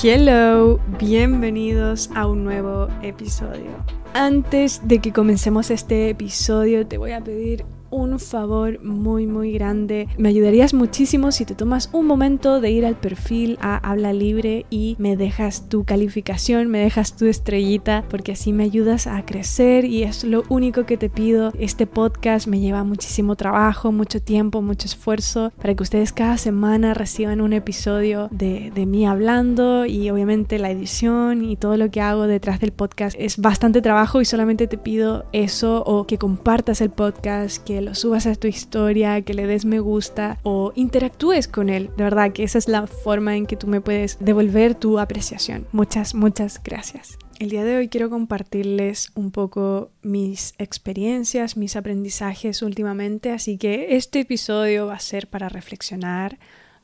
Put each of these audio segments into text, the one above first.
Hello, bienvenidos a un nuevo episodio. Antes de que comencemos este episodio te voy a pedir un favor muy muy grande. Me ayudarías muchísimo si te tomas un momento de ir al perfil a Habla Libre y me dejas tu calificación, me dejas tu estrellita, porque así me ayudas a crecer y es lo único que te pido. Este podcast me lleva muchísimo trabajo, mucho tiempo, mucho esfuerzo para que ustedes cada semana reciban un episodio de, de mí hablando y obviamente la edición y todo lo que hago detrás del podcast es bastante trabajo y solamente te pido eso o que compartas el podcast, que lo subas a tu historia, que le des me gusta o interactúes con él. De verdad que esa es la forma en que tú me puedes devolver tu apreciación. Muchas, muchas gracias. El día de hoy quiero compartirles un poco mis experiencias, mis aprendizajes últimamente, así que este episodio va a ser para reflexionar,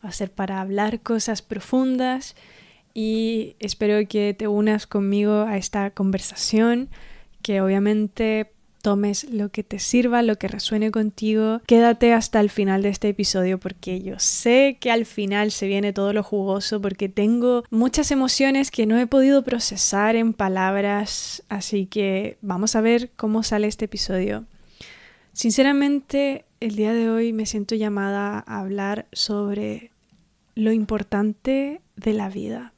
va a ser para hablar cosas profundas y espero que te unas conmigo a esta conversación que obviamente tomes lo que te sirva, lo que resuene contigo. Quédate hasta el final de este episodio porque yo sé que al final se viene todo lo jugoso porque tengo muchas emociones que no he podido procesar en palabras, así que vamos a ver cómo sale este episodio. Sinceramente, el día de hoy me siento llamada a hablar sobre lo importante de la vida,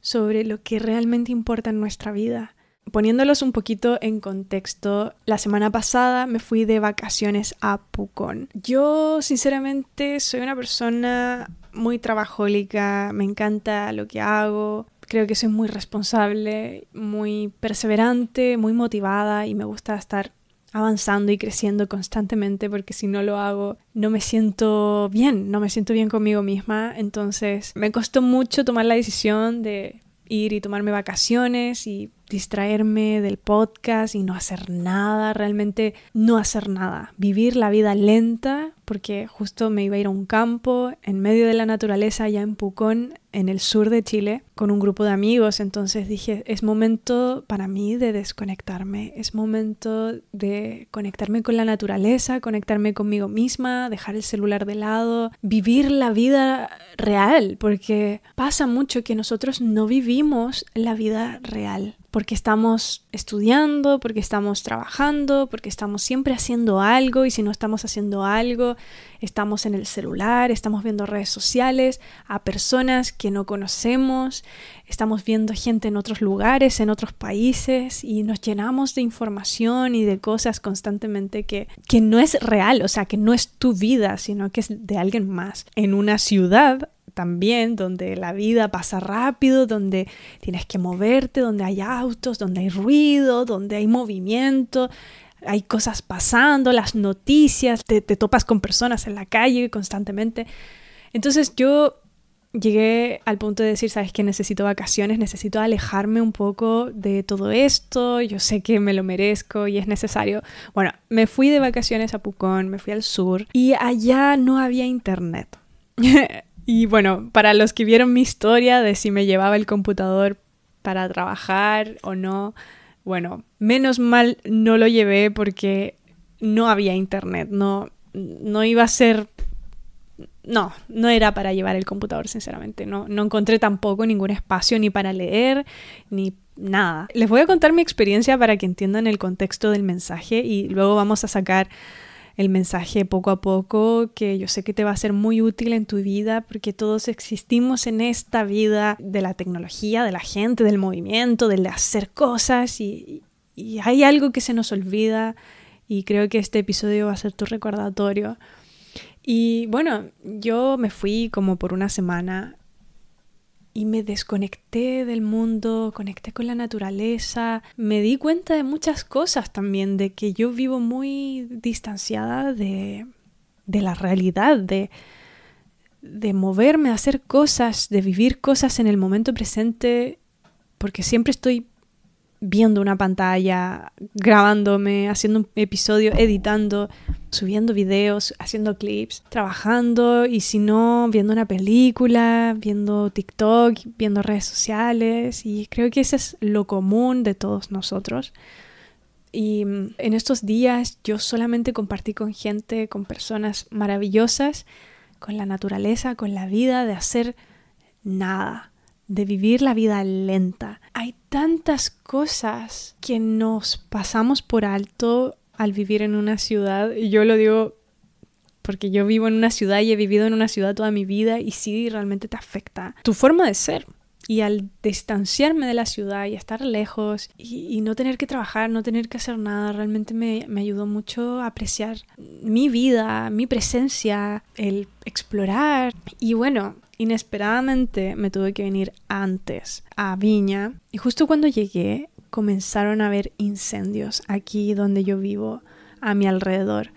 sobre lo que realmente importa en nuestra vida Poniéndolos un poquito en contexto, la semana pasada me fui de vacaciones a Pucón. Yo sinceramente soy una persona muy trabajólica, me encanta lo que hago, creo que soy muy responsable, muy perseverante, muy motivada y me gusta estar avanzando y creciendo constantemente porque si no lo hago no me siento bien, no me siento bien conmigo misma. Entonces me costó mucho tomar la decisión de ir y tomarme vacaciones y distraerme del podcast y no hacer nada, realmente no hacer nada, vivir la vida lenta, porque justo me iba a ir a un campo en medio de la naturaleza allá en Pucón, en el sur de Chile, con un grupo de amigos, entonces dije, es momento para mí de desconectarme, es momento de conectarme con la naturaleza, conectarme conmigo misma, dejar el celular de lado, vivir la vida real, porque pasa mucho que nosotros no vivimos la vida real porque estamos estudiando, porque estamos trabajando, porque estamos siempre haciendo algo y si no estamos haciendo algo, estamos en el celular, estamos viendo redes sociales, a personas que no conocemos, estamos viendo gente en otros lugares, en otros países y nos llenamos de información y de cosas constantemente que, que no es real, o sea, que no es tu vida, sino que es de alguien más. En una ciudad también, donde la vida pasa rápido, donde tienes que moverte, donde hay autos, donde hay ruido, donde hay movimiento, hay cosas pasando, las noticias, te, topas con personas en la calle constantemente. Entonces yo llegué al punto de decir, sabes que necesito vacaciones, necesito alejarme un poco de todo esto, yo sé que me lo merezco y es necesario. Bueno, me fui de vacaciones a Pucón, me fui al sur y allá no había internet. Y bueno, para los que vieron mi historia de si me llevaba el computador para trabajar o no, bueno, menos mal no lo llevé porque no había internet, no, no iba a ser... No, no era para llevar el computador, sinceramente. No, no encontré tampoco ningún espacio ni para leer, ni nada. Les voy a contar mi experiencia para que entiendan el contexto del mensaje y luego vamos a sacar el mensaje poco a poco, que yo sé que te va a ser muy útil en tu vida, porque todos existimos en esta vida de la tecnología, de la gente, del movimiento, de hacer cosas y, y hay algo que se nos olvida y creo que este episodio va a ser tu recordatorio. Y bueno, yo me fui como por una semana y me desconecté del mundo, conecté con la naturaleza, me di cuenta de muchas cosas también, de que yo vivo muy distanciada de, de la realidad, de, de moverme, hacer cosas, de vivir cosas en el momento presente, porque siempre estoy viendo una pantalla, grabándome, haciendo un episodio, editando, subiendo videos, haciendo clips, trabajando y si no, viendo una película, viendo TikTok, viendo redes sociales y creo que ese es lo común de todos nosotros. Y mm, en estos días yo solamente compartí con gente, con personas maravillosas, con la naturaleza, con la vida, de hacer nada de vivir la vida lenta. Hay tantas cosas que nos pasamos por alto al vivir en una ciudad. Y yo lo digo porque yo vivo en una ciudad y he vivido en una ciudad toda mi vida y sí realmente te afecta tu forma de ser. Y al distanciarme de la ciudad y estar lejos y, no tener que trabajar, no tener que hacer nada, realmente me, me ayudó mucho a apreciar mi vida, mi presencia, el explorar. Y bueno, inesperadamente me tuve que venir antes a Viña y justo cuando llegué comenzaron a haber incendios aquí donde yo vivo a mi alrededor.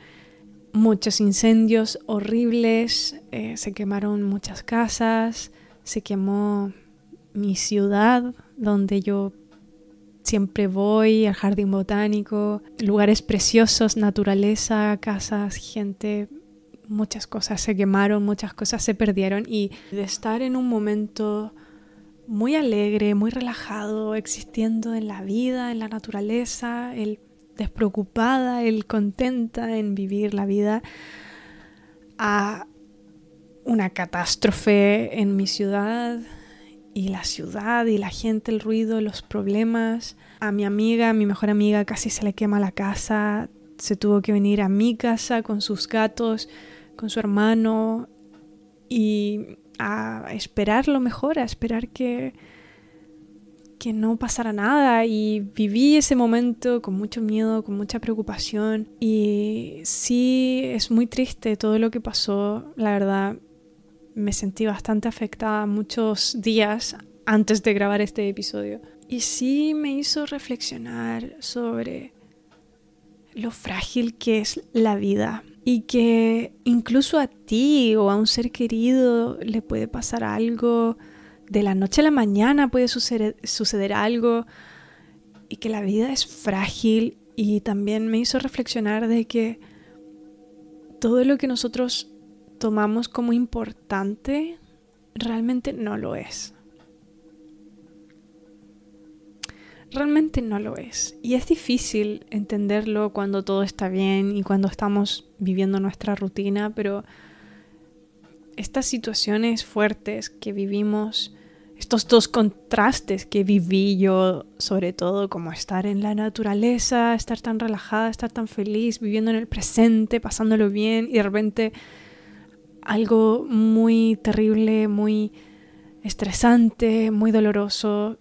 Muchos incendios horribles, eh, se quemaron muchas casas, se quemó mi ciudad donde yo siempre voy, al jardín botánico, lugares preciosos, naturaleza, casas, gente, muchas cosas se quemaron, muchas cosas se perdieron y de estar en un momento muy alegre, muy relajado, existiendo en la vida, en la naturaleza, el despreocupada, el contenta en vivir la vida, a una catástrofe en mi ciudad y la ciudad y la gente, el ruido, los problemas. A mi amiga, a mi mejor amiga, casi se le quema la casa, se tuvo que venir a mi casa con sus gatos, con su hermano y a esperar lo mejor, a esperar que que no pasara nada. Y viví ese momento con mucho miedo, con mucha preocupación. Y sí es muy triste todo lo que pasó, la verdad me sentí bastante afectada muchos días antes de grabar este episodio. Y sí me hizo reflexionar sobre lo frágil que es la vida y que incluso a ti o a un ser querido le puede pasar algo de la noche a la mañana puede suceder, algo y que la vida es frágil y también me hizo reflexionar de que todo lo que nosotros tomamos como importante realmente no lo es. Realmente no lo es. Y es difícil entenderlo cuando todo está bien y cuando estamos viviendo nuestra rutina, pero estas situaciones fuertes que vivimos, estos dos contrastes que viví yo, sobre todo como estar en la naturaleza, estar tan relajada, estar tan feliz, viviendo en el presente, pasándolo bien y de repente algo muy terrible, muy estresante, muy doloroso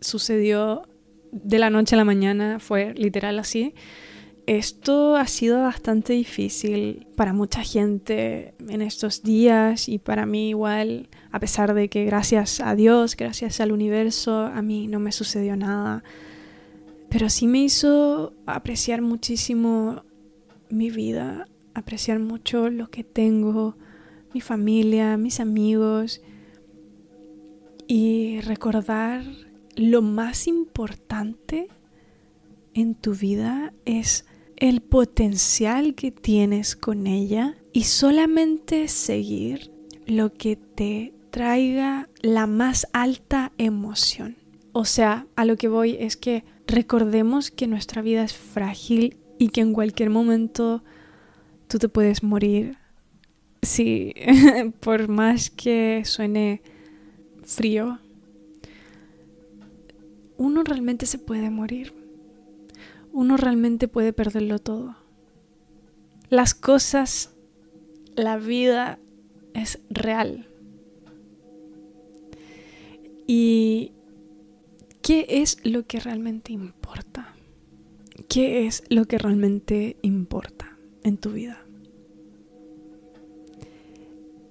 sucedió de la noche a la mañana, fue literal así. Esto ha sido bastante difícil para mucha gente en estos días y para mí igual, a pesar de que gracias a Dios, gracias al universo, a mí no me sucedió nada. Pero sí me hizo apreciar muchísimo mi vida, apreciar mucho lo que tengo, mi familia, mis amigos y recordar lo más importante en tu vida es el potencial que tienes con ella y solamente seguir lo que te traiga la más alta emoción. O sea, a lo que voy es que recordemos que nuestra vida es frágil y que en cualquier momento tú te puedes morir. Sí, por más que suene frío, uno realmente se puede morir uno realmente puede perderlo todo. Las cosas, la vida es real. ¿Y qué es lo que realmente importa? ¿Qué es lo que realmente importa en tu vida?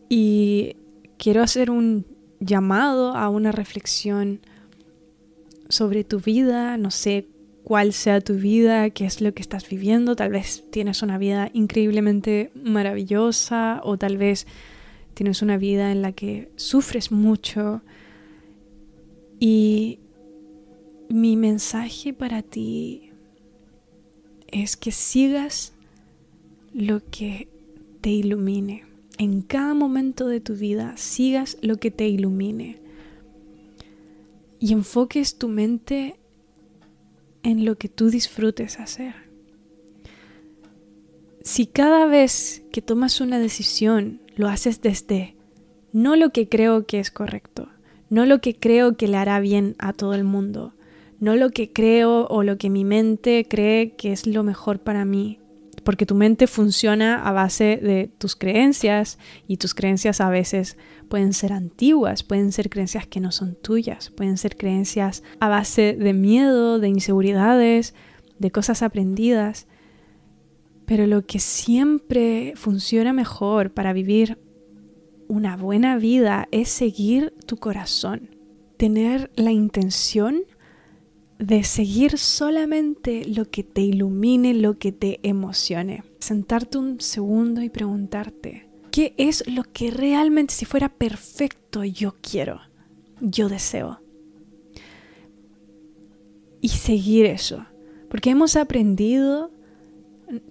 Y quiero hacer un llamado a una reflexión sobre tu vida, no sé cuál sea tu vida, qué es lo que estás viviendo. Tal vez tienes una vida increíblemente maravillosa o tal vez tienes una vida en la que sufres mucho. Y mi mensaje para ti es que sigas lo que te ilumine. En cada momento de tu vida, sigas lo que te ilumine. Y enfoques tu mente en lo que tú disfrutes hacer. Si cada vez que tomas una decisión lo haces desde no lo que creo que es correcto, no lo que creo que le hará bien a todo el mundo, no lo que creo o lo que mi mente cree que es lo mejor para mí, porque tu mente funciona a base de tus creencias y tus creencias a veces pueden ser antiguas, pueden ser creencias que no son tuyas, pueden ser creencias a base de miedo, de inseguridades, de cosas aprendidas. Pero lo que siempre funciona mejor para vivir una buena vida es seguir tu corazón, tener la intención de seguir solamente lo que te ilumine, lo que te emocione. Sentarte un segundo y preguntarte, ¿qué es lo que realmente si fuera perfecto yo quiero, yo deseo? Y seguir eso, porque hemos aprendido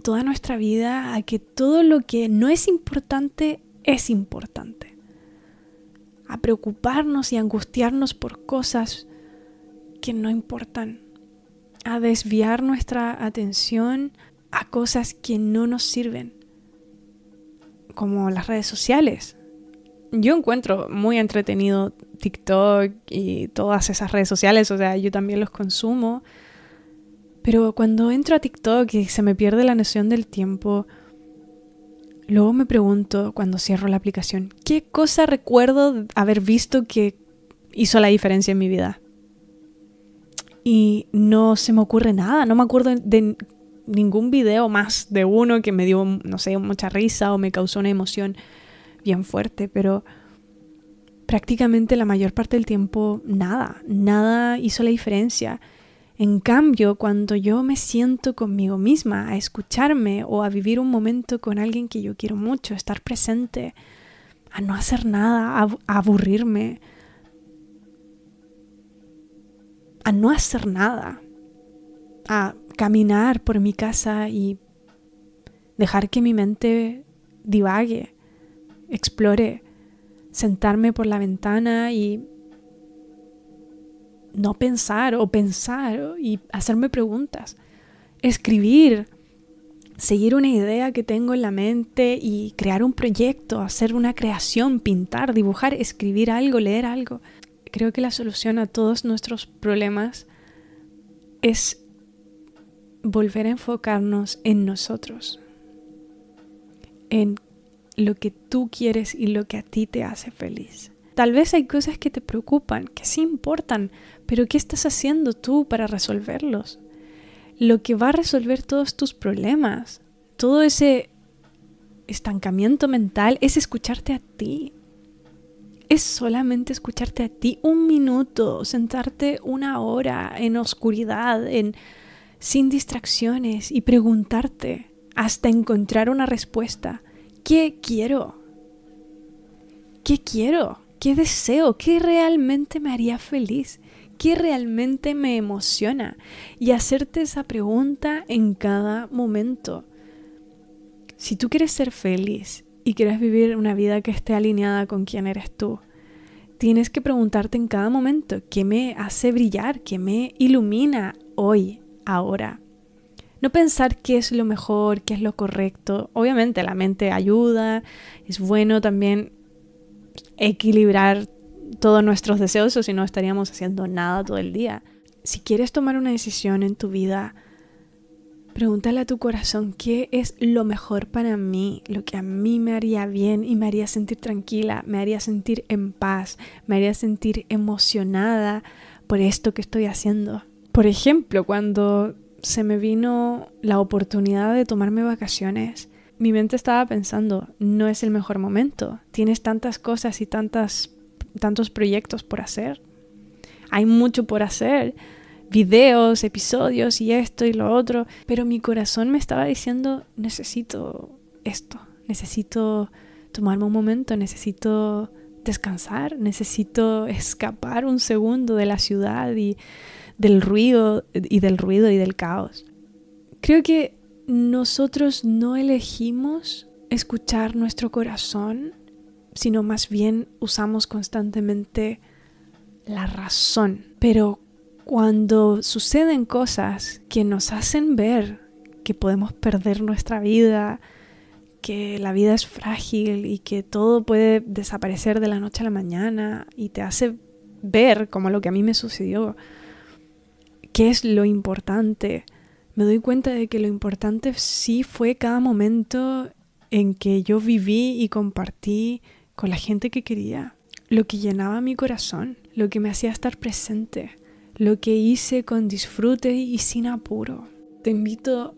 toda nuestra vida a que todo lo que no es importante es importante. A preocuparnos y angustiarnos por cosas que no importan, a desviar nuestra atención a cosas que no nos sirven, como las redes sociales. Yo encuentro muy entretenido TikTok y todas esas redes sociales, o sea, yo también los consumo, pero cuando entro a TikTok y se me pierde la noción del tiempo, luego me pregunto cuando cierro la aplicación, ¿qué cosa recuerdo haber visto que hizo la diferencia en mi vida? Y no se me ocurre nada, no me acuerdo de ningún video más de uno que me dio, no sé, mucha risa o me causó una emoción bien fuerte, pero prácticamente la mayor parte del tiempo nada, nada hizo la diferencia. En cambio, cuando yo me siento conmigo misma a escucharme o a vivir un momento con alguien que yo quiero mucho, estar presente, a no hacer nada, a, aburrirme, a no hacer nada, a caminar por mi casa y dejar que mi mente divague, explore, sentarme por la ventana y no pensar o pensar y hacerme preguntas, escribir, seguir una idea que tengo en la mente y crear un proyecto, hacer una creación, pintar, dibujar, escribir algo, leer algo creo que la solución a todos nuestros problemas es volver a enfocarnos en nosotros, en lo que tú quieres y lo que a ti te hace feliz. Tal vez hay cosas que te preocupan, que sí importan, pero ¿qué estás haciendo tú para resolverlos? Lo que va a resolver todos tus problemas, todo ese estancamiento mental, es escucharte a ti, es solamente escucharte a ti un minuto, sentarte una hora en oscuridad, en sin distracciones y preguntarte hasta encontrar una respuesta. ¿Qué quiero? ¿Qué quiero? ¿Qué deseo? ¿Qué realmente me haría feliz? ¿Qué realmente me emociona? Y hacerte esa pregunta en cada momento. Si tú quieres ser feliz y quieres vivir una vida que esté alineada con quién eres tú, tienes que preguntarte en cada momento qué me hace brillar, qué me ilumina hoy, ahora. No pensar qué es lo mejor, qué es lo correcto. Obviamente la mente ayuda, es bueno también equilibrar todos nuestros deseos o si no estaríamos haciendo nada todo el día. Si quieres tomar una decisión en tu vida, Pregúntale a tu corazón qué es lo mejor para mí, lo que a mí me haría bien y me haría sentir tranquila, me haría sentir en paz, me haría sentir emocionada por esto que estoy haciendo. Por ejemplo, cuando se me vino la oportunidad de tomarme vacaciones, mi mente estaba pensando, no es el mejor momento, tienes tantas cosas y tantas, tantos proyectos por hacer, hay mucho por hacer, videos, episodios y esto y lo otro, pero mi corazón me estaba diciendo, necesito esto, necesito tomarme un momento, necesito descansar, necesito escapar un segundo de la ciudad y del ruido y del ruido y del caos. Creo que nosotros no elegimos escuchar nuestro corazón, sino más bien usamos constantemente la razón. Pero cuando suceden cosas que nos hacen ver que podemos perder nuestra vida, que la vida es frágil y que todo puede desaparecer de la noche a la mañana y te hace ver, como lo que a mí me sucedió, qué es lo importante. Me doy cuenta de que lo importante sí fue cada momento en que yo viví y compartí con la gente que quería, lo que llenaba mi corazón, lo que me hacía estar presente, lo que hice con disfrute y sin apuro. Te invito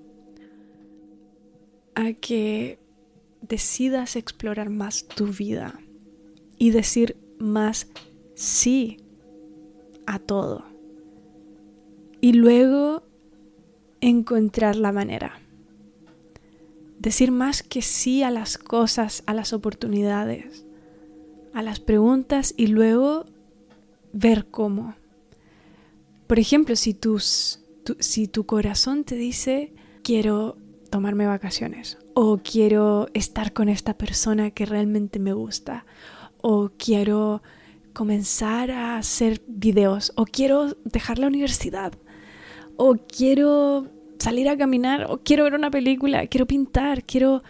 a que decidas explorar más tu vida y decir más sí a todo. Y luego encontrar la manera. Decir más que sí a las cosas, a las oportunidades, a las preguntas y luego ver cómo. Por ejemplo, si, tus, si tu corazón te dice, quiero tomarme vacaciones, o quiero estar con esta persona que realmente me gusta, o quiero comenzar a hacer videos, o quiero dejar la universidad, o quiero salir a caminar, o quiero ver una película, quiero pintar, quiero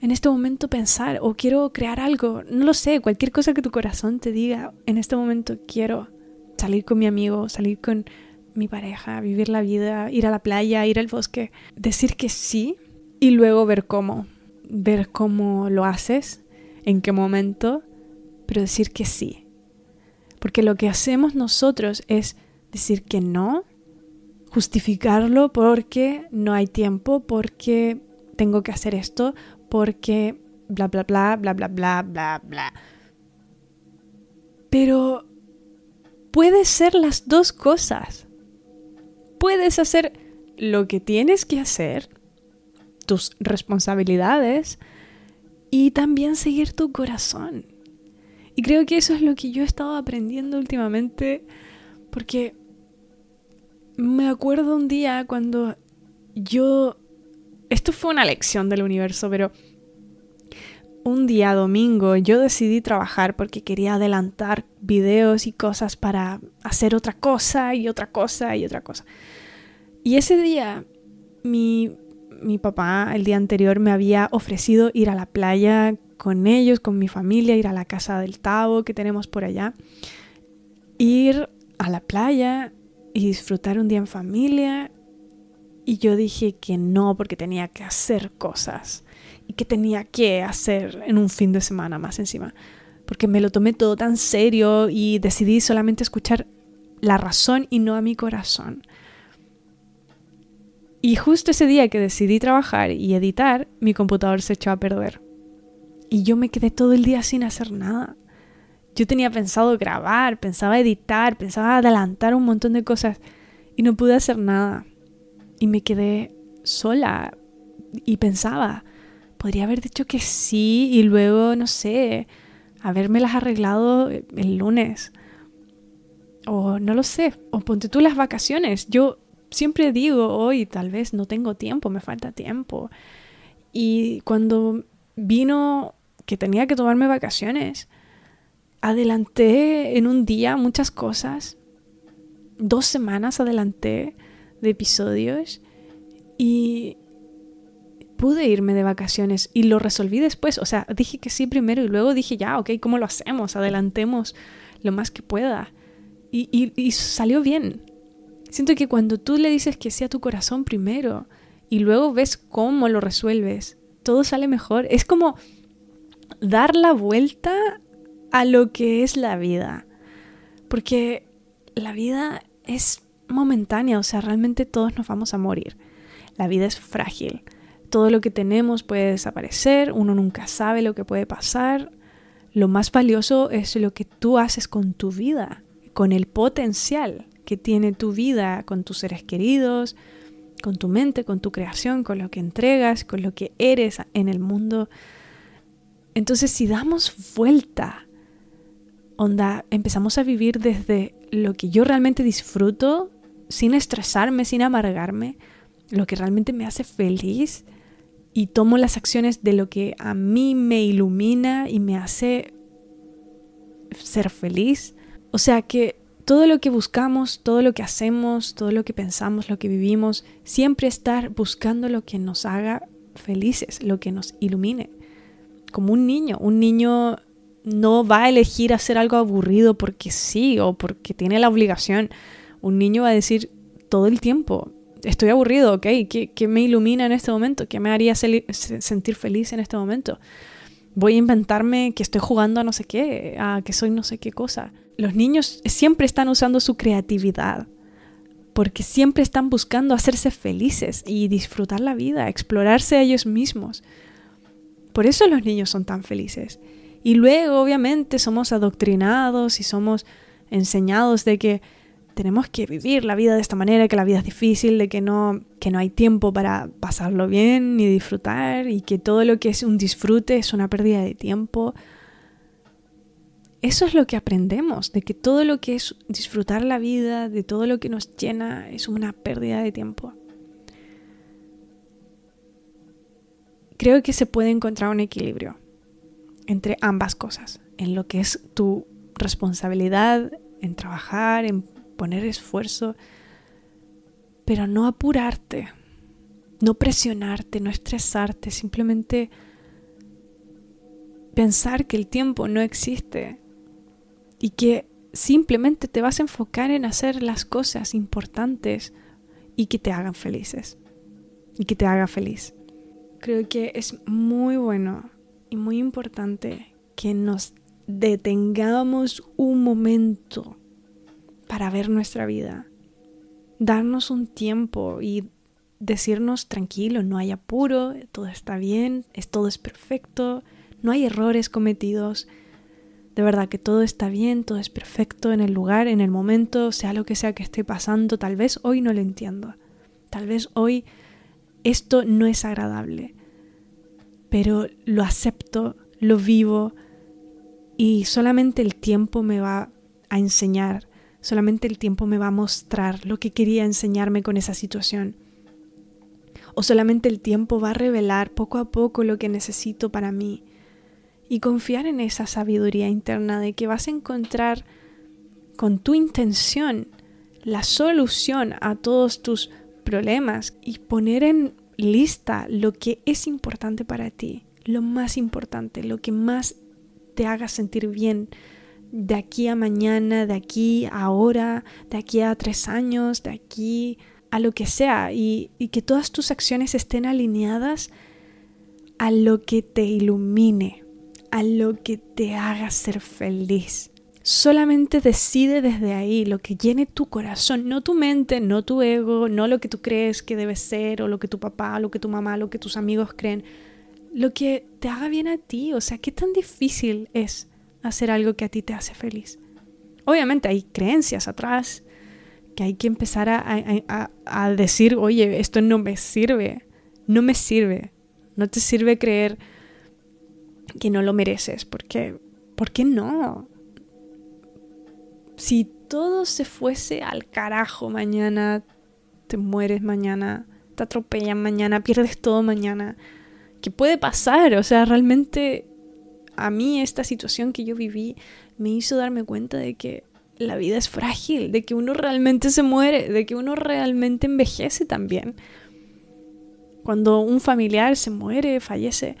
en este momento pensar, o quiero crear algo, no lo sé, cualquier cosa que tu corazón te diga, en este momento quiero salir con mi amigo, salir con mi pareja, vivir la vida, ir a la playa, ir al bosque, decir que sí y luego ver cómo, ver cómo lo haces, en qué momento, pero decir que sí. Porque lo que hacemos nosotros es decir que no, justificarlo porque no hay tiempo, porque tengo que hacer esto, porque bla, bla, bla, bla, bla, bla, bla, bla. Pero puede ser las dos cosas. Puedes hacer lo que tienes que hacer, tus responsabilidades, y también seguir tu corazón. Y creo que eso es lo que yo he estado aprendiendo últimamente, porque me acuerdo un día cuando yo... Esto fue una lección del universo, pero un día domingo yo decidí trabajar porque quería adelantar videos y cosas para hacer otra cosa y otra cosa y otra cosa. Y ese día mi, mi papá el día anterior me había ofrecido ir a la playa con ellos, con mi familia, ir a la casa del Tavo que tenemos por allá, ir a la playa y disfrutar un día en familia. Y yo dije que no porque tenía que hacer cosas y que tenía que hacer en un fin de semana más encima. Porque me lo tomé todo tan serio y decidí solamente escuchar la razón y no a mi corazón. Y justo ese día que decidí trabajar y editar, mi computador se echó a perder. Y yo me quedé todo el día sin hacer nada. Yo tenía pensado grabar, pensaba editar, pensaba adelantar un montón de cosas y no pude hacer nada. Y me quedé sola y pensaba, podría haber dicho que sí y luego, no sé, habérmelas arreglado el lunes. O no lo sé, o ponte tú las vacaciones. Yo siempre digo, hoy tal vez no tengo tiempo, me falta tiempo. Y cuando vino que tenía que tomarme vacaciones. Adelanté en un día muchas cosas. Dos semanas adelanté de episodios y pude irme de vacaciones y lo resolví después. O sea, dije que sí primero y luego dije, ya, ok, ¿cómo lo hacemos? Adelantemos lo más que pueda. Y, y salió bien. Siento que cuando tú le dices que sí a tu corazón primero y luego ves cómo lo resuelves, todo sale mejor. Es como dar la vuelta a lo que es la vida. Porque la vida es momentánea, o sea, realmente todos nos vamos a morir. La vida es frágil. Todo lo que tenemos puede desaparecer, uno nunca sabe lo que puede pasar. Lo más valioso es lo que tú haces con tu vida, con el potencial que tiene tu vida, con tus seres queridos, con tu mente, con tu creación, con lo que entregas, con lo que eres en el mundo. Entonces, si damos vuelta, onda, empezamos a vivir desde lo que yo realmente disfruto, sin estresarme, sin amargarme, lo que realmente me hace feliz, y tomo las acciones de lo que a mí me ilumina y me hace ser feliz. O sea que todo lo que buscamos, todo lo que hacemos, todo lo que pensamos, lo que vivimos, siempre estar buscando lo que nos haga felices, lo que nos ilumine como un niño. Un niño no va a elegir hacer algo aburrido porque sí o porque tiene la obligación. Un niño va a decir todo el tiempo, estoy aburrido, ¿ok? ¿Qué, me ilumina en este momento? ¿Qué me haría sentir feliz en este momento? Voy a inventarme que estoy jugando a no sé qué, a que soy no sé qué cosa. Los niños siempre están usando su creatividad porque siempre están buscando hacerse felices y disfrutar la vida, explorarse a ellos mismos. Por eso los niños son tan felices. Y luego, obviamente, somos adoctrinados y somos enseñados de que tenemos que vivir la vida de esta manera, que la vida es difícil, de que no, que no hay tiempo para pasarlo bien ni disfrutar y que todo lo que es un disfrute es una pérdida de tiempo. Eso es lo que aprendemos, de que todo lo que es disfrutar la vida, de todo lo que nos llena, es una pérdida de tiempo. Creo que se puede encontrar un equilibrio entre ambas cosas, en lo que es tu responsabilidad en trabajar, en poner esfuerzo, pero no apurarte, no presionarte, no estresarte, simplemente pensar que el tiempo no existe y que simplemente te vas a enfocar en hacer las cosas importantes y que te hagan felices y que te haga feliz. Creo que es muy bueno y muy importante que nos detengamos un momento para ver nuestra vida, darnos un tiempo y decirnos tranquilo, no hay apuro, todo está bien, es, todo es perfecto, no hay errores cometidos, de verdad que todo está bien, todo es perfecto en el lugar, en el momento, sea lo que sea que esté pasando, tal vez hoy no lo entiendo, tal vez hoy esto no es agradable, pero lo acepto, lo vivo y solamente el tiempo me va a enseñar, solamente el tiempo me va a mostrar lo que quería enseñarme con esa situación. O solamente el tiempo va a revelar poco a poco lo que necesito para mí. Y confiar en esa sabiduría interna de que vas a encontrar con tu intención la solución a todos tus problemas y poner en lista lo que es importante para ti, lo más importante, lo que más te haga sentir bien de aquí a mañana, de aquí a ahora, de aquí a tres años, de aquí a lo que sea, y, que todas tus acciones estén alineadas a lo que te ilumine, a lo que te haga ser feliz. Solamente decide desde ahí lo que llene tu corazón, no tu mente, no tu ego, no lo que tú crees que debe ser, o lo que tu papá, lo que tu mamá, lo que tus amigos creen. Lo que te haga bien a ti, o sea, ¿qué tan difícil es hacer algo que a ti te hace feliz? Obviamente hay creencias atrás, que hay que empezar a, a decir, oye, esto no me sirve, no me sirve, no te sirve creer que no lo mereces, porque, ¿por qué no? si todo se fuese al carajo mañana, te mueres mañana, te atropellan mañana, pierdes todo mañana, ¿qué puede pasar? O sea, realmente a mí esta situación que yo viví me hizo darme cuenta de que la vida es frágil, de que uno realmente se muere, de que uno realmente envejece también. Cuando un familiar se muere, fallece,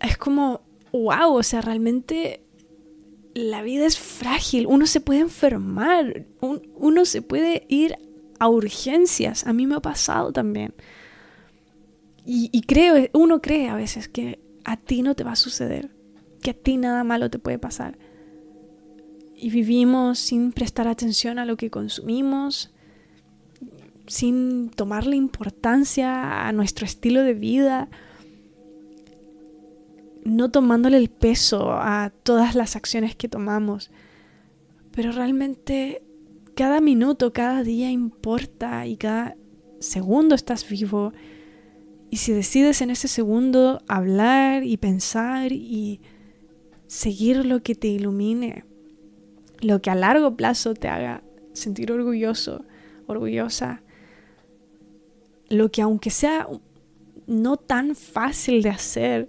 es como, wow, o sea, realmente la vida es frágil, uno se puede enfermar, uno se puede ir a urgencias, a mí me ha pasado también. Y, y, creo, uno cree a veces que a ti no te va a suceder, que a ti nada malo te puede pasar. Y vivimos sin prestar atención a lo que consumimos, sin tomarle importancia a nuestro estilo de vida, no tomándole el peso a todas las acciones que tomamos. Pero realmente cada minuto, cada día importa y cada segundo estás vivo. Y si decides en ese segundo hablar y pensar y seguir lo que te ilumine, lo que a largo plazo te haga sentir orgulloso, orgullosa, lo que aunque sea no tan fácil de hacer,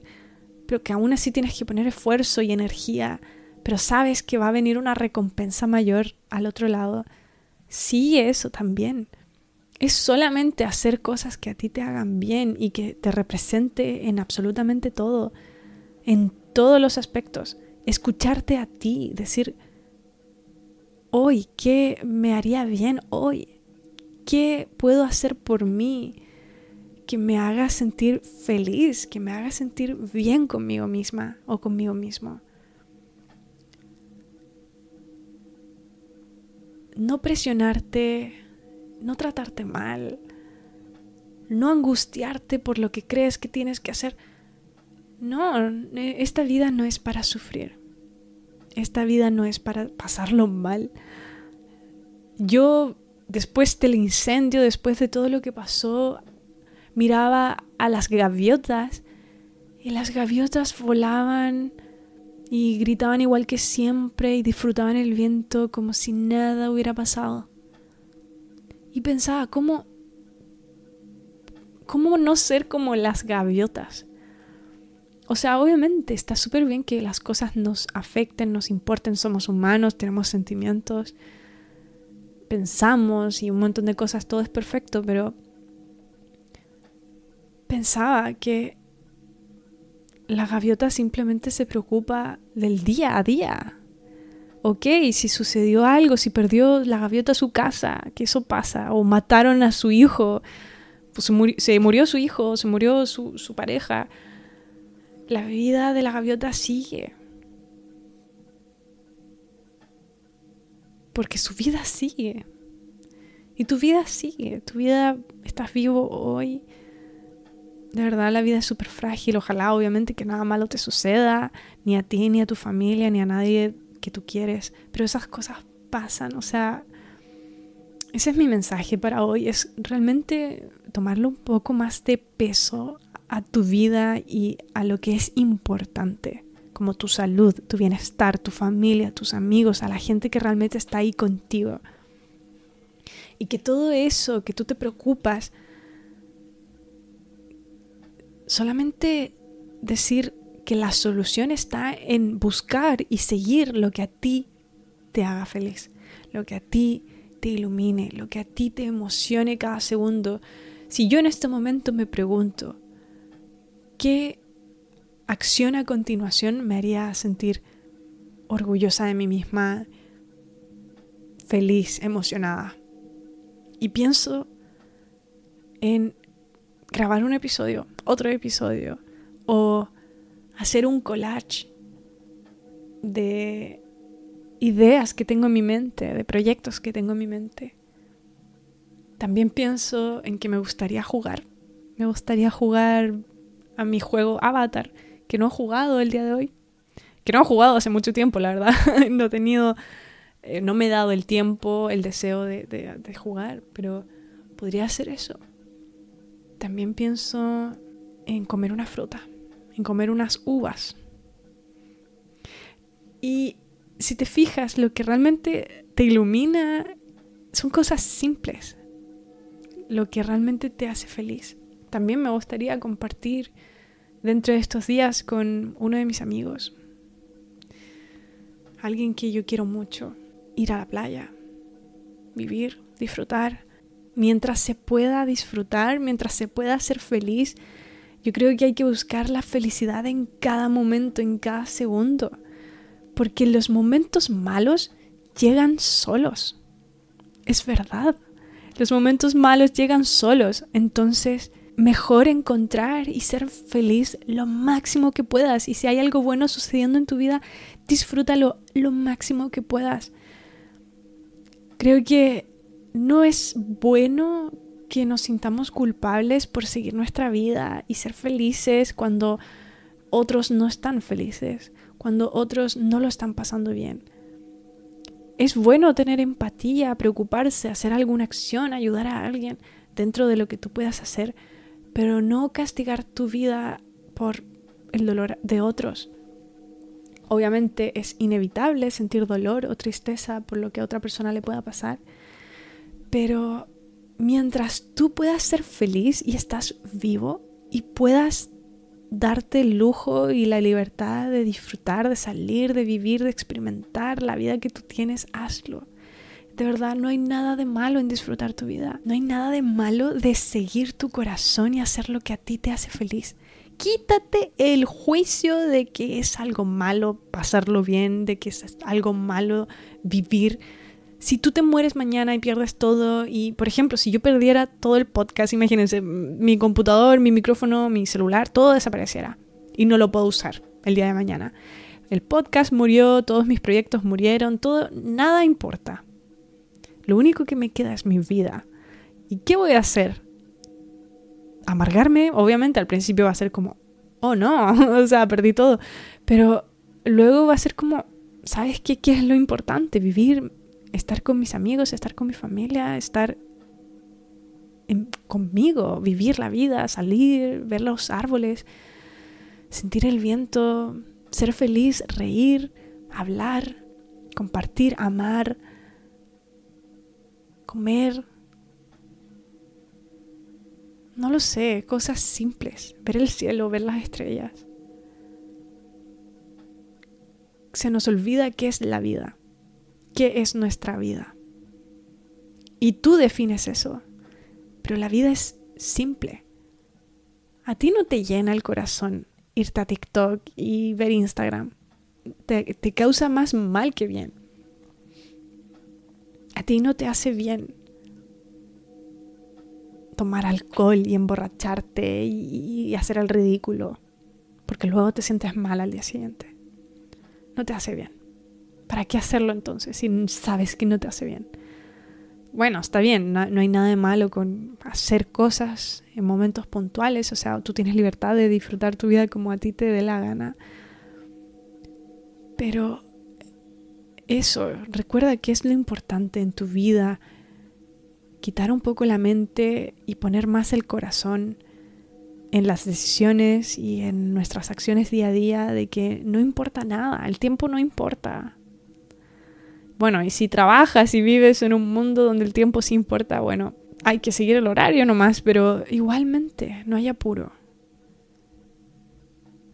pero que aún así tienes que poner esfuerzo y energía, pero sabes que va a venir una recompensa mayor al otro lado, sigue eso también. Es solamente hacer cosas que a ti te hagan bien y que te represente en absolutamente todo, en todos los aspectos. Escucharte a ti, decir, hoy, ¿qué me haría bien hoy? ¿Qué puedo hacer por mí que me haga sentir feliz, que me haga sentir bien conmigo misma o conmigo mismo? No presionarte, no tratarte mal, no angustiarte por lo que crees que tienes que hacer. No, esta vida no es para sufrir. Esta vida no es para pasarlo mal. Yo, después del incendio, después de todo lo que pasó, miraba a las gaviotas y las gaviotas volaban y gritaban igual que siempre y disfrutaban el viento como si nada hubiera pasado. Y pensaba, ¿cómo, cómo no ser como las gaviotas? O sea, obviamente está súper bien que las cosas nos afecten, nos importen, somos humanos, tenemos sentimientos, pensamos y un montón de cosas, todo es perfecto, pero pensaba que la gaviota simplemente se preocupa del día a día. Ok, si sucedió algo, si perdió la gaviota su casa, que eso pasa, o mataron a su hijo, pues se, murió, su hijo, se murió su, su pareja, la vida de la gaviota sigue. Porque su vida sigue. Y tu vida sigue. Tu vida, estás vivo hoy. De verdad, la vida es súper frágil. Ojalá, obviamente, que nada malo te suceda. Ni a ti, ni a tu familia, ni a nadie que tú quieres. Pero esas cosas pasan. O sea, ese es mi mensaje para hoy. Es realmente tomarle un poco más de peso a tu vida y a lo que es importante, como tu salud, tu bienestar, tu familia, tus amigos, a la gente que realmente está ahí contigo. Y que todo eso que tú te preocupas, solamente decir que la solución está en buscar y seguir lo que a ti te haga feliz, lo que a ti te ilumine, lo que a ti te emocione cada segundo. Si yo en este momento me pregunto, ¿Qué acción a continuación me haría sentir orgullosa de mí misma, feliz, emocionada? Y pienso en grabar un episodio, otro episodio, o hacer un collage de ideas que tengo en mi mente, de proyectos que tengo en mi mente. También pienso en que me gustaría jugar. Me gustaría jugar a mi juego Avatar, que no he jugado el día de hoy. Que no he jugado hace mucho tiempo, la verdad. no he tenido. Eh, no me he dado el tiempo, el deseo de, de jugar, pero podría hacer eso. También pienso en comer una fruta, en comer unas uvas. Y si te fijas, lo que realmente te ilumina son cosas simples. Lo que realmente te hace feliz también me gustaría compartir dentro de estos días con uno de mis amigos. Alguien que yo quiero mucho. Ir a la playa, vivir, disfrutar. Mientras se pueda disfrutar, mientras se pueda ser feliz, yo creo que hay que buscar la felicidad en cada momento, en cada segundo. Porque los momentos malos llegan solos. Es verdad. Los momentos malos llegan solos. Entonces, mejor encontrar y ser feliz lo máximo que puedas. Y si hay algo bueno sucediendo en tu vida, disfrútalo lo máximo que puedas. Creo que no es bueno que nos sintamos culpables por seguir nuestra vida y ser felices cuando otros no están felices, cuando otros no lo están pasando bien. Es bueno tener empatía, preocuparse, hacer alguna acción, ayudar a alguien dentro de lo que tú puedas hacer, pero no castigar tu vida por el dolor de otros. Obviamente es inevitable sentir dolor o tristeza por lo que a otra persona le pueda pasar, pero mientras tú puedas ser feliz y estás vivo y puedas darte el lujo y la libertad de disfrutar, de salir, de vivir, de experimentar la vida que tú tienes, hazlo. De verdad, no hay nada de malo en disfrutar tu vida. No hay nada de malo de seguir tu corazón y hacer lo que a ti te hace feliz. quítate el juicio de que es algo malo pasarlo bien, de que es algo malo vivir. Si tú te mueres mañana y pierdes todo, y por ejemplo, si yo perdiera todo el podcast, imagínense, mi computador, mi micrófono, mi celular, todo desapareciera y no lo puedo usar el día de mañana. El podcast murió, todos mis proyectos murieron, todo, nada importa. Lo único que me queda es mi vida. ¿Y qué voy a hacer? amargarme, obviamente al principio va a ser como, oh no, o sea, perdí todo, pero luego va a ser como, ¿sabes qué, qué es lo importante? Vivir, estar con mis amigos, estar con mi familia, estar conmigo, vivir la vida, salir, ver los árboles, sentir el viento, ser feliz, reír, hablar, compartir, amar, comer, no lo sé, cosas simples, ver el cielo, ver las estrellas. Se nos olvida qué es la vida, qué es nuestra vida. Y tú defines eso, pero la vida es simple. A ti no te llena el corazón irte a TikTok y ver Instagram. Te, causa más mal que bien. A ti no te hace bien tomar alcohol y emborracharte y, hacer el ridículo, porque luego te sientes mal al día siguiente. No te hace bien. ¿Para qué hacerlo entonces si sabes que no te hace bien? Bueno, está bien, no, hay nada de malo con hacer cosas en momentos puntuales, o sea, tú tienes libertad de disfrutar tu vida como a ti te dé la gana. Pero eso, recuerda que es lo importante en tu vida, quitar un poco la mente y poner más el corazón en las decisiones y en nuestras acciones día a día de que no importa nada, el tiempo no importa. Bueno, y si trabajas y vives en un mundo donde el tiempo sí importa, bueno, hay que seguir el horario nomás, pero igualmente no hay apuro.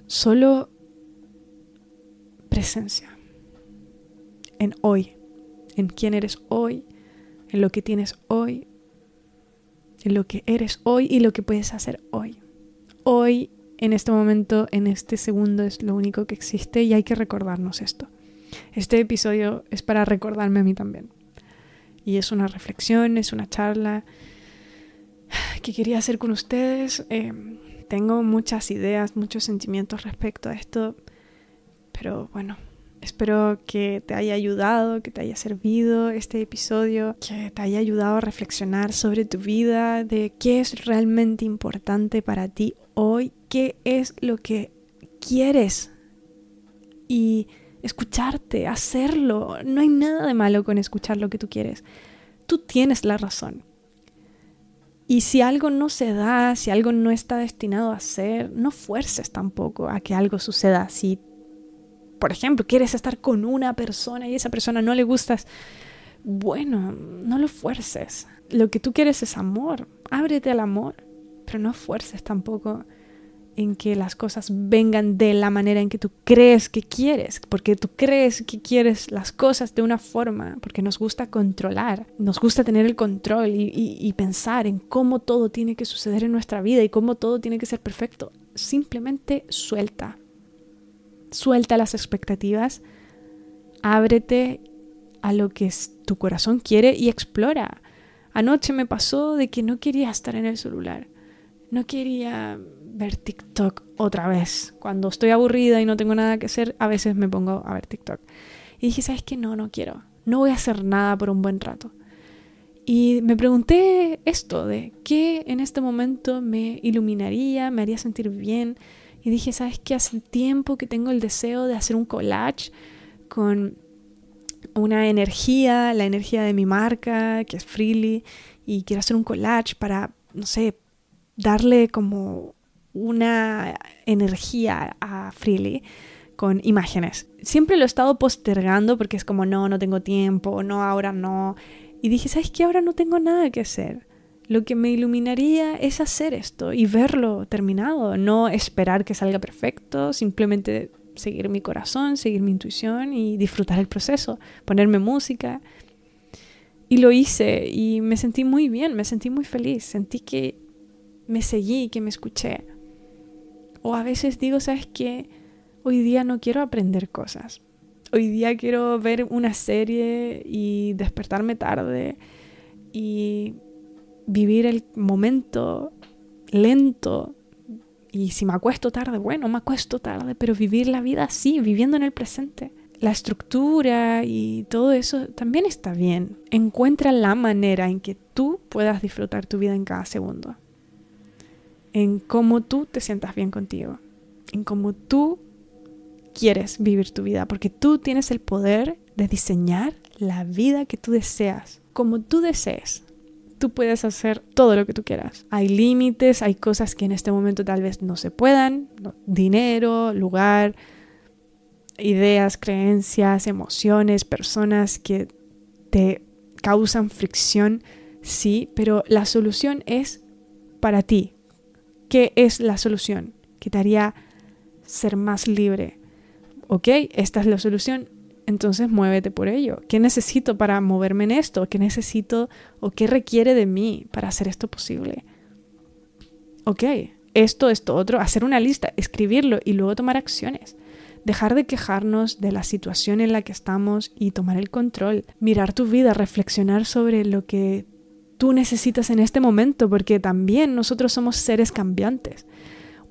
Solo presencia en hoy, en quién eres hoy, en lo que tienes hoy, en lo que eres hoy y lo que puedes hacer hoy. Hoy, en este momento, en este segundo, es lo único que existe y hay que recordarnos esto. Este episodio es para recordarme a mí también. Y es una reflexión, es una charla que quería hacer con ustedes. Em, tengo muchas ideas, muchos sentimientos respecto a esto, pero bueno, Espero que te haya ayudado, que te haya servido este episodio, que te haya ayudado a reflexionar sobre tu vida, de qué es realmente importante para ti hoy, qué es lo que quieres y escucharte, hacerlo. No hay nada de malo con escuchar lo que tú quieres. Tú tienes la razón. Y si algo no se da, si algo no está destinado a ser, no fuerces tampoco a que algo suceda si por ejemplo, quieres estar con una persona y esa persona no le gustas, bueno, no lo fuerces. Lo que tú quieres es amor. Ábrete al amor, pero no fuerces tampoco en que las cosas vengan de la manera en que tú crees que quieres, porque tú crees que quieres las cosas de una forma, porque nos gusta controlar, nos gusta tener el control y, pensar en cómo todo tiene que suceder en nuestra vida y cómo todo tiene que ser perfecto. Simplemente suelta, suelta las expectativas, ábrete a lo que tu corazón quiere y explora. Anoche me pasó de que no quería estar en el celular. No quería ver TikTok otra vez. Cuando estoy aburrida y no tengo nada que hacer, a veces me pongo a ver TikTok. Y dije, ¿sabes qué? No, no quiero. No voy a hacer nada por un buen rato. Y me pregunté esto de qué en este momento me iluminaría, me haría sentir bien, y dije, ¿sabes qué? Hace tiempo que tengo el deseo de hacer un collage con una energía, la energía de mi marca, que es Freely, y quiero hacer un collage para, no sé, darle como una energía a Freely con imágenes. Siempre lo he estado postergando porque es como, no, no tengo tiempo, no, ahora no. Y dije, ¿sabes qué? Ahora no tengo nada que hacer. Lo que me iluminaría es hacer esto y verlo terminado, no esperar que salga perfecto, simplemente seguir mi corazón, seguir mi intuición y disfrutar el proceso, ponerme música. Y lo hice y me sentí muy bien, me sentí muy feliz, sentí que me seguí, que me escuché. O a veces digo, ¿sabes qué? Hoy día no quiero aprender cosas. Hoy día quiero ver una serie y despertarme tarde y vivir el momento lento. Y si me acuesto tarde, bueno, me acuesto tarde, pero vivir la vida así, viviendo en el presente. La estructura y todo eso también está bien. Encuentra la manera en que tú puedas disfrutar tu vida en cada segundo. En cómo tú te sientas bien contigo. En cómo tú quieres vivir tu vida. Porque tú tienes el poder de diseñar la vida que tú deseas. Como tú desees tú puedes hacer todo lo que tú quieras. Hay límites, hay cosas que en este momento tal vez no se puedan, dinero, lugar, ideas, creencias, emociones, personas que te causan fricción, sí, pero la solución es para ti. ¿Qué es la solución? Que ser más libre. ¿Ok? Esta es la solución entonces muévete por ello. ¿Qué necesito para moverme en esto? ¿Qué necesito o qué requiere de mí para hacer esto posible? Ok, esto, esto, otro, hacer una lista, escribirlo y luego tomar acciones. Dejar de quejarnos de la situación en la que estamos y tomar el control. Mirar tu vida, reflexionar sobre lo que tú necesitas en este momento, porque también nosotros somos seres cambiantes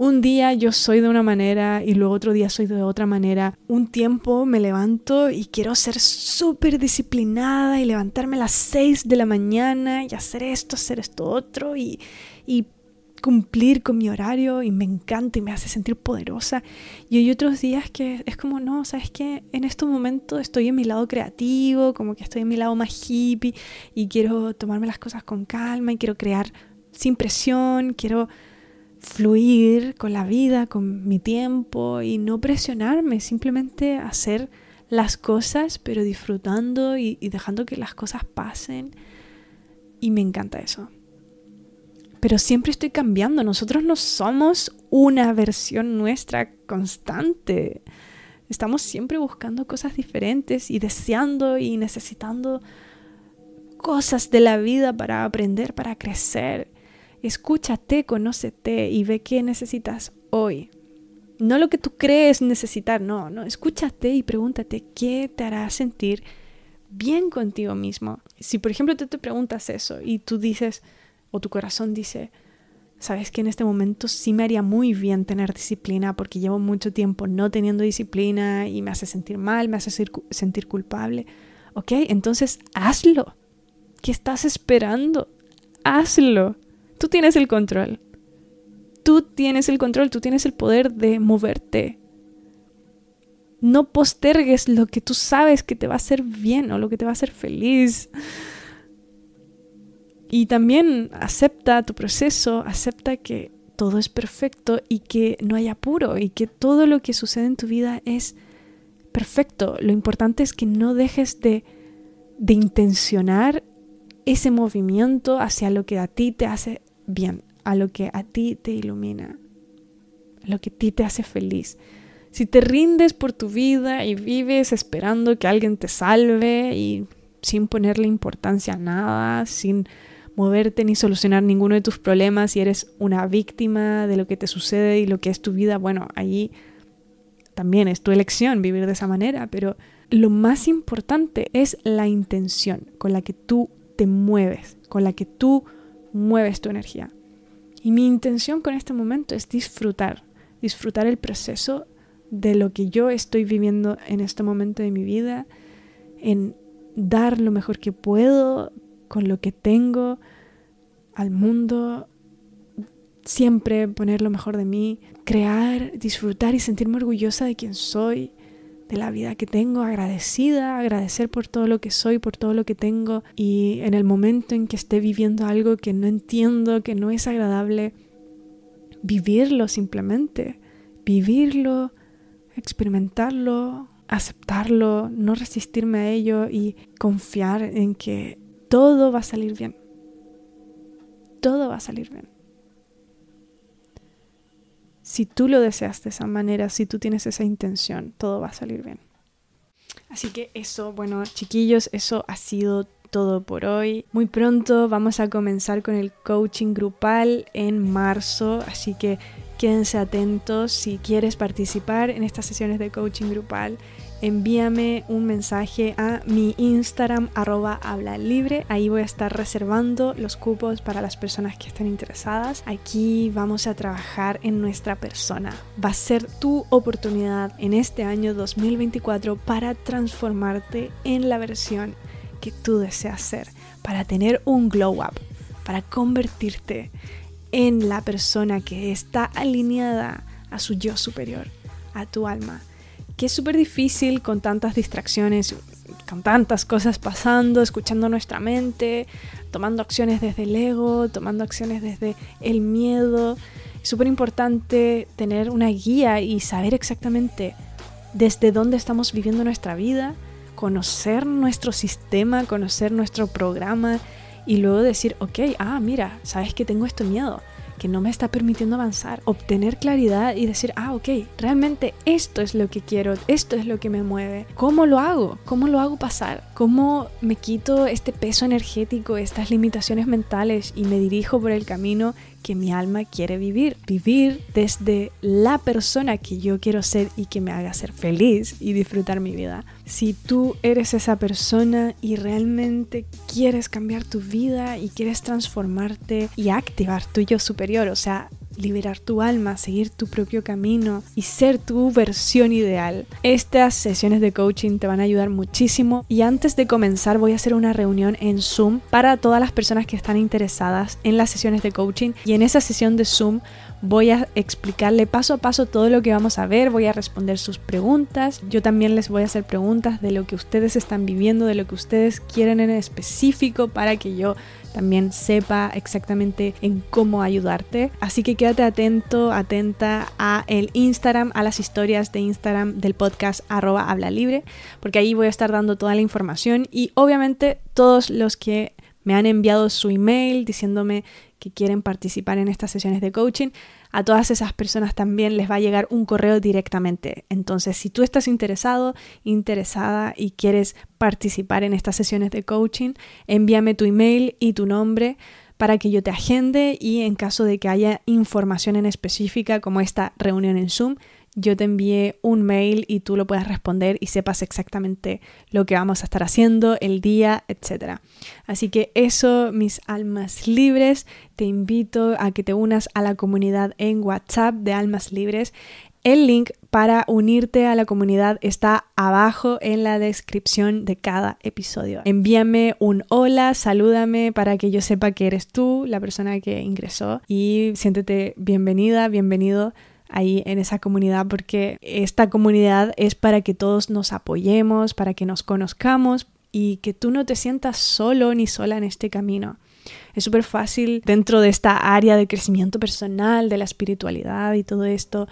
un día yo soy de una manera y luego otro día soy de otra manera. Un tiempo me levanto y quiero ser súper disciplinada y levantarme a las 6 de la mañana y hacer esto, hacer esto otro y, y cumplir con mi horario y me encanta y me hace sentir poderosa. Y hay otros días que es como, no, sabes que en estos momentos estoy en mi lado creativo, como que estoy en mi lado más hippie y quiero tomarme las cosas con calma y quiero crear sin presión, quiero fluir con la vida, con mi tiempo y no presionarme, simplemente hacer las cosas pero disfrutando y, dejando que las cosas pasen. Y me encanta eso. Pero siempre estoy cambiando, nosotros no somos una versión nuestra constante. Estamos siempre buscando cosas diferentes y deseando y necesitando cosas de la vida para aprender, para crecer. Escúchate, conócete y ve qué necesitas hoy. No lo que tú crees necesitar, no, no, escúchate y pregúntate qué te hará sentir bien contigo mismo. Si por ejemplo tú te preguntas eso y tú dices, o tu corazón dice, sabes que en este momento sí me haría muy bien tener disciplina porque llevo mucho tiempo no teniendo disciplina y me hace sentir mal, me hace sentir culpable. Ok, entonces hazlo. ¿Qué estás esperando? Hazlo. Tú tienes el control. Tú tienes el control, tú tienes el poder de moverte. No postergues lo que tú sabes que te va a hacer bien o lo que te va a hacer feliz. Y también acepta tu proceso, acepta que todo es perfecto y que no hay apuro y que todo lo que sucede en tu vida es perfecto. Lo importante es que no dejes de, de intencionar ese movimiento hacia lo que a ti te hace bien, a lo que a ti te ilumina, a lo que a ti te hace feliz. Si te rindes por tu vida y vives esperando que alguien te salve y sin ponerle importancia a nada, sin moverte ni solucionar ninguno de tus problemas y eres una víctima de lo que te sucede y lo que es tu vida, bueno, allí también es tu elección vivir de esa manera, pero lo más importante es la intención con la que tú te mueves, con la que tú mueves tu energía. Y mi intención con este momento es disfrutar, disfrutar el proceso de lo que yo estoy viviendo en este momento de mi vida, en dar lo mejor que puedo con lo que tengo al mundo, siempre poner lo mejor de mí, crear, disfrutar y sentirme orgullosa de quien soy, de la vida que tengo, agradecida, agradecer por todo lo que soy, por todo lo que tengo. Y en el momento en que esté viviendo algo que no entiendo, que no es agradable, vivirlo simplemente, vivirlo, experimentarlo, aceptarlo, no resistirme a ello y confiar en que todo va a salir bien. Todo va a salir bien si tú lo deseas de esa manera, si tú tienes esa intención, todo va a salir bien. Así que eso, bueno, chiquillos, eso ha sido todo por hoy. Muy pronto vamos a comenzar con el coaching grupal en marzo, así que quédense atentos si quieres participar en estas sesiones de coaching grupal envíame un mensaje a mi Instagram arroba habla libre. Ahí voy a estar reservando los cupos para las personas que estén interesadas. Aquí vamos a trabajar en nuestra persona. Va a ser tu oportunidad en este año 2024 para transformarte en la versión que tú deseas ser, para tener un glow up, para convertirte en la persona que está alineada a su yo superior, a tu alma que es súper difícil con tantas distracciones, con tantas cosas pasando, escuchando nuestra mente, tomando acciones desde el ego, tomando acciones desde el miedo. Es súper importante tener una guía y saber exactamente desde dónde estamos viviendo nuestra vida, conocer nuestro sistema, conocer nuestro programa y luego decir, ok, ah, mira, sabes que tengo este miedo que no me está permitiendo avanzar, obtener claridad y decir, ah, ok, realmente esto es lo que quiero, esto es lo que me mueve. ¿Cómo lo hago? ¿Cómo lo hago pasar? ¿Cómo me quito este peso energético, estas limitaciones mentales y me dirijo por el camino que mi alma quiere vivir. Vivir desde la persona que yo quiero ser y que me haga ser feliz y disfrutar mi vida. Si tú eres esa persona y realmente quieres cambiar tu vida y quieres transformarte y activar tu yo superior, o sea, liberar tu alma, seguir tu propio camino y ser tu versión ideal. Estas sesiones de coaching te van a ayudar muchísimo y antes de comenzar voy a hacer una reunión en Zoom para todas las personas que están interesadas en las sesiones de coaching y en esa sesión de Zoom voy a explicarle paso a paso todo lo que vamos a ver, voy a responder sus preguntas, yo también les voy a hacer preguntas de lo que ustedes están viviendo, de lo que ustedes quieren en específico para que yo también sepa exactamente en cómo ayudarte. Así que quédate atento, atenta a el Instagram, a las historias de Instagram del podcast arroba habla libre, porque ahí voy a estar dando toda la información y obviamente todos los que me han enviado su email diciéndome que quieren participar en estas sesiones de coaching, a todas esas personas también les va a llegar un correo directamente. Entonces, si tú estás interesado, interesada y quieres participar en estas sesiones de coaching, envíame tu email y tu nombre para que yo te agende y en caso de que haya información en específica como esta reunión en Zoom, yo te envíe un mail y tú lo puedas responder y sepas exactamente lo que vamos a estar haciendo, el día, etc. Así que eso, mis almas libres, te invito a que te unas a la comunidad en WhatsApp de Almas Libres. El link para unirte a la comunidad está abajo en la descripción de cada episodio. Envíame un hola, salúdame para que yo sepa que eres tú, la persona que ingresó, y siéntete bienvenida, bienvenido ahí en esa comunidad porque esta comunidad es para que todos nos apoyemos, para que nos conozcamos y que tú no te sientas solo ni sola en este camino. Es súper fácil dentro de esta área de crecimiento personal, de la espiritualidad y todo esto.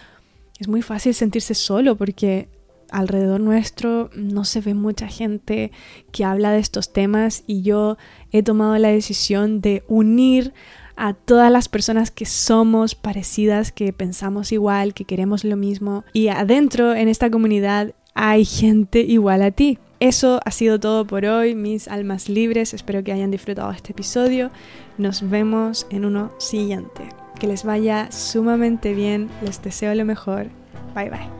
Es muy fácil sentirse solo porque alrededor nuestro no se ve mucha gente que habla de estos temas y yo he tomado la decisión de unir a todas las personas que somos parecidas, que pensamos igual, que queremos lo mismo. Y adentro, en esta comunidad, hay gente igual a ti. Eso ha sido todo por hoy, mis almas libres. Espero que hayan disfrutado este episodio. Nos vemos en uno siguiente. Que les vaya sumamente bien. Les deseo lo mejor. Bye bye.